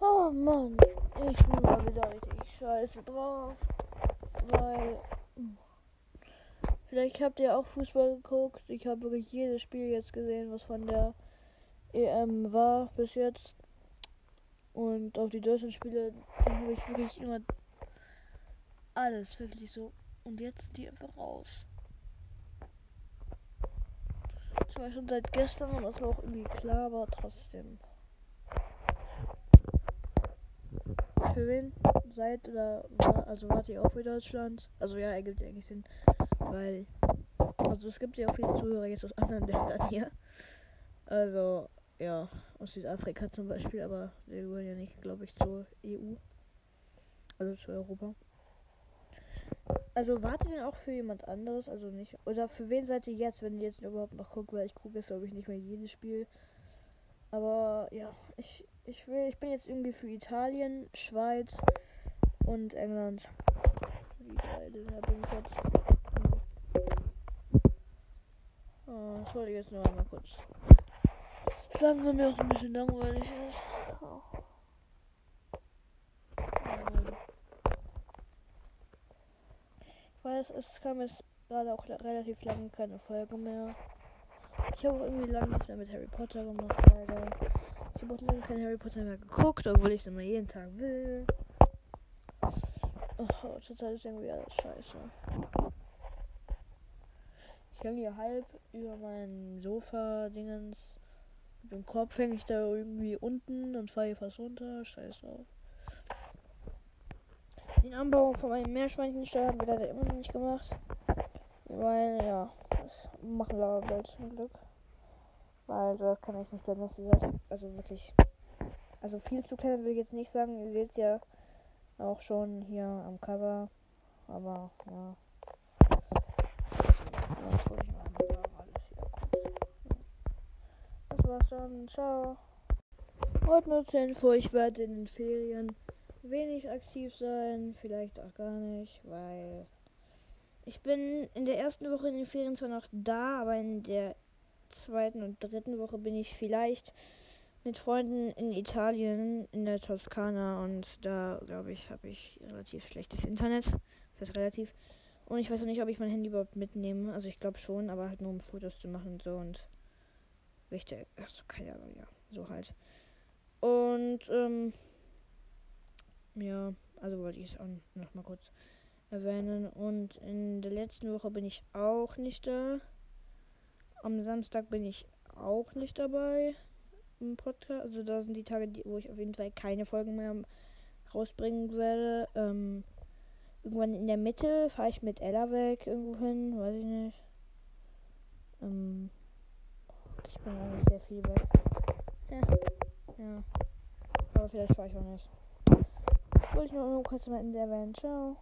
Mann, ich bin mal wieder richtig scheiße drauf. Weil. hm, Vielleicht habt ihr auch Fußball geguckt. Ich habe wirklich jedes Spiel jetzt gesehen, was von der EM war bis jetzt. Und auch die deutschen Spiele, da habe ich wirklich immer alles wirklich so. Und jetzt sind die einfach raus. Zwar schon seit gestern und das war auch irgendwie klar, aber trotzdem. Für wen seid oder war, also wart ihr auch für Deutschland? Also ja, ergibt eigentlich Sinn. Weil, also es gibt ja auch viele Zuhörer jetzt aus anderen Ländern hier. Also, ja, aus Südafrika zum Beispiel, aber die gehören ja nicht, glaube ich, zur EU. Also zu Europa. Also wartet ihr auch für jemand anderes? Also nicht. Oder für wen seid ihr jetzt, wenn ihr jetzt überhaupt noch guckt? Weil ich gucke jetzt, glaube ich, nicht mehr jedes Spiel. Aber ja, ich, ich will, ich bin jetzt irgendwie für Italien, Schweiz und England. Wie geil, da bin ich jetzt. Oh, das wollte ich jetzt nur einmal kurz sagen, weil mir auch ein bisschen langweilig ist. Ich weiß, es kam jetzt gerade auch relativ lange keine Folge mehr. Ich habe auch irgendwie lange nichts mehr mit Harry Potter gemacht, leider. Ich habe auch lange kein Harry Potter mehr geguckt, obwohl ich es immer jeden Tag will. Oh, total ist irgendwie alles scheiße. Ich hänge hier halb über mein Sofa-Dingens. Mit dem Kopf hänge ich da irgendwie unten und fahre hier fast runter. Scheiß drauf. Den Anbau von meinem Meerschweinchenstall haben wir leider immer noch nicht gemacht. Weil, ja, wir aber bald zum Glück. Weil das kann ich nicht bleiben, dass also wirklich, also viel zu klein will ich jetzt nicht sagen. Ihr seht es ja auch schon hier am Cover. Aber, ja. Noch. Das war's dann. Ciao. Heute nur zur Info, ich werde in den Ferien wenig aktiv sein, vielleicht auch gar nicht, weil ich bin in der ersten Woche in den Ferien zwar noch da, aber in der zweiten und dritten Woche bin ich vielleicht mit Freunden in Italien, in der Toskana und da glaube ich, habe ich relativ schlechtes Internet. Das ist relativ. Und ich weiß auch nicht, ob ich mein Handy überhaupt mitnehme. Also ich glaube schon, aber halt nur um Fotos zu machen und so und wichtig. Achso, keine Ahnung, ja. So halt. Und ähm, ja, also wollte ich es auch noch mal kurz erwähnen. Und in der letzten Woche bin ich auch nicht da. Am Samstag bin ich auch nicht dabei im Podcast. Also da sind die Tage, die, wo ich auf jeden Fall keine Folgen mehr rausbringen werde. Ähm, irgendwann in der Mitte fahre ich mit Ella weg irgendwo hin, weiß ich nicht. Ähm, ich bin eigentlich sehr viel weg. Ja, ja. Aber vielleicht fahre ich auch nicht. Wollte ich nur kurz mal in der erwähnen. Ciao.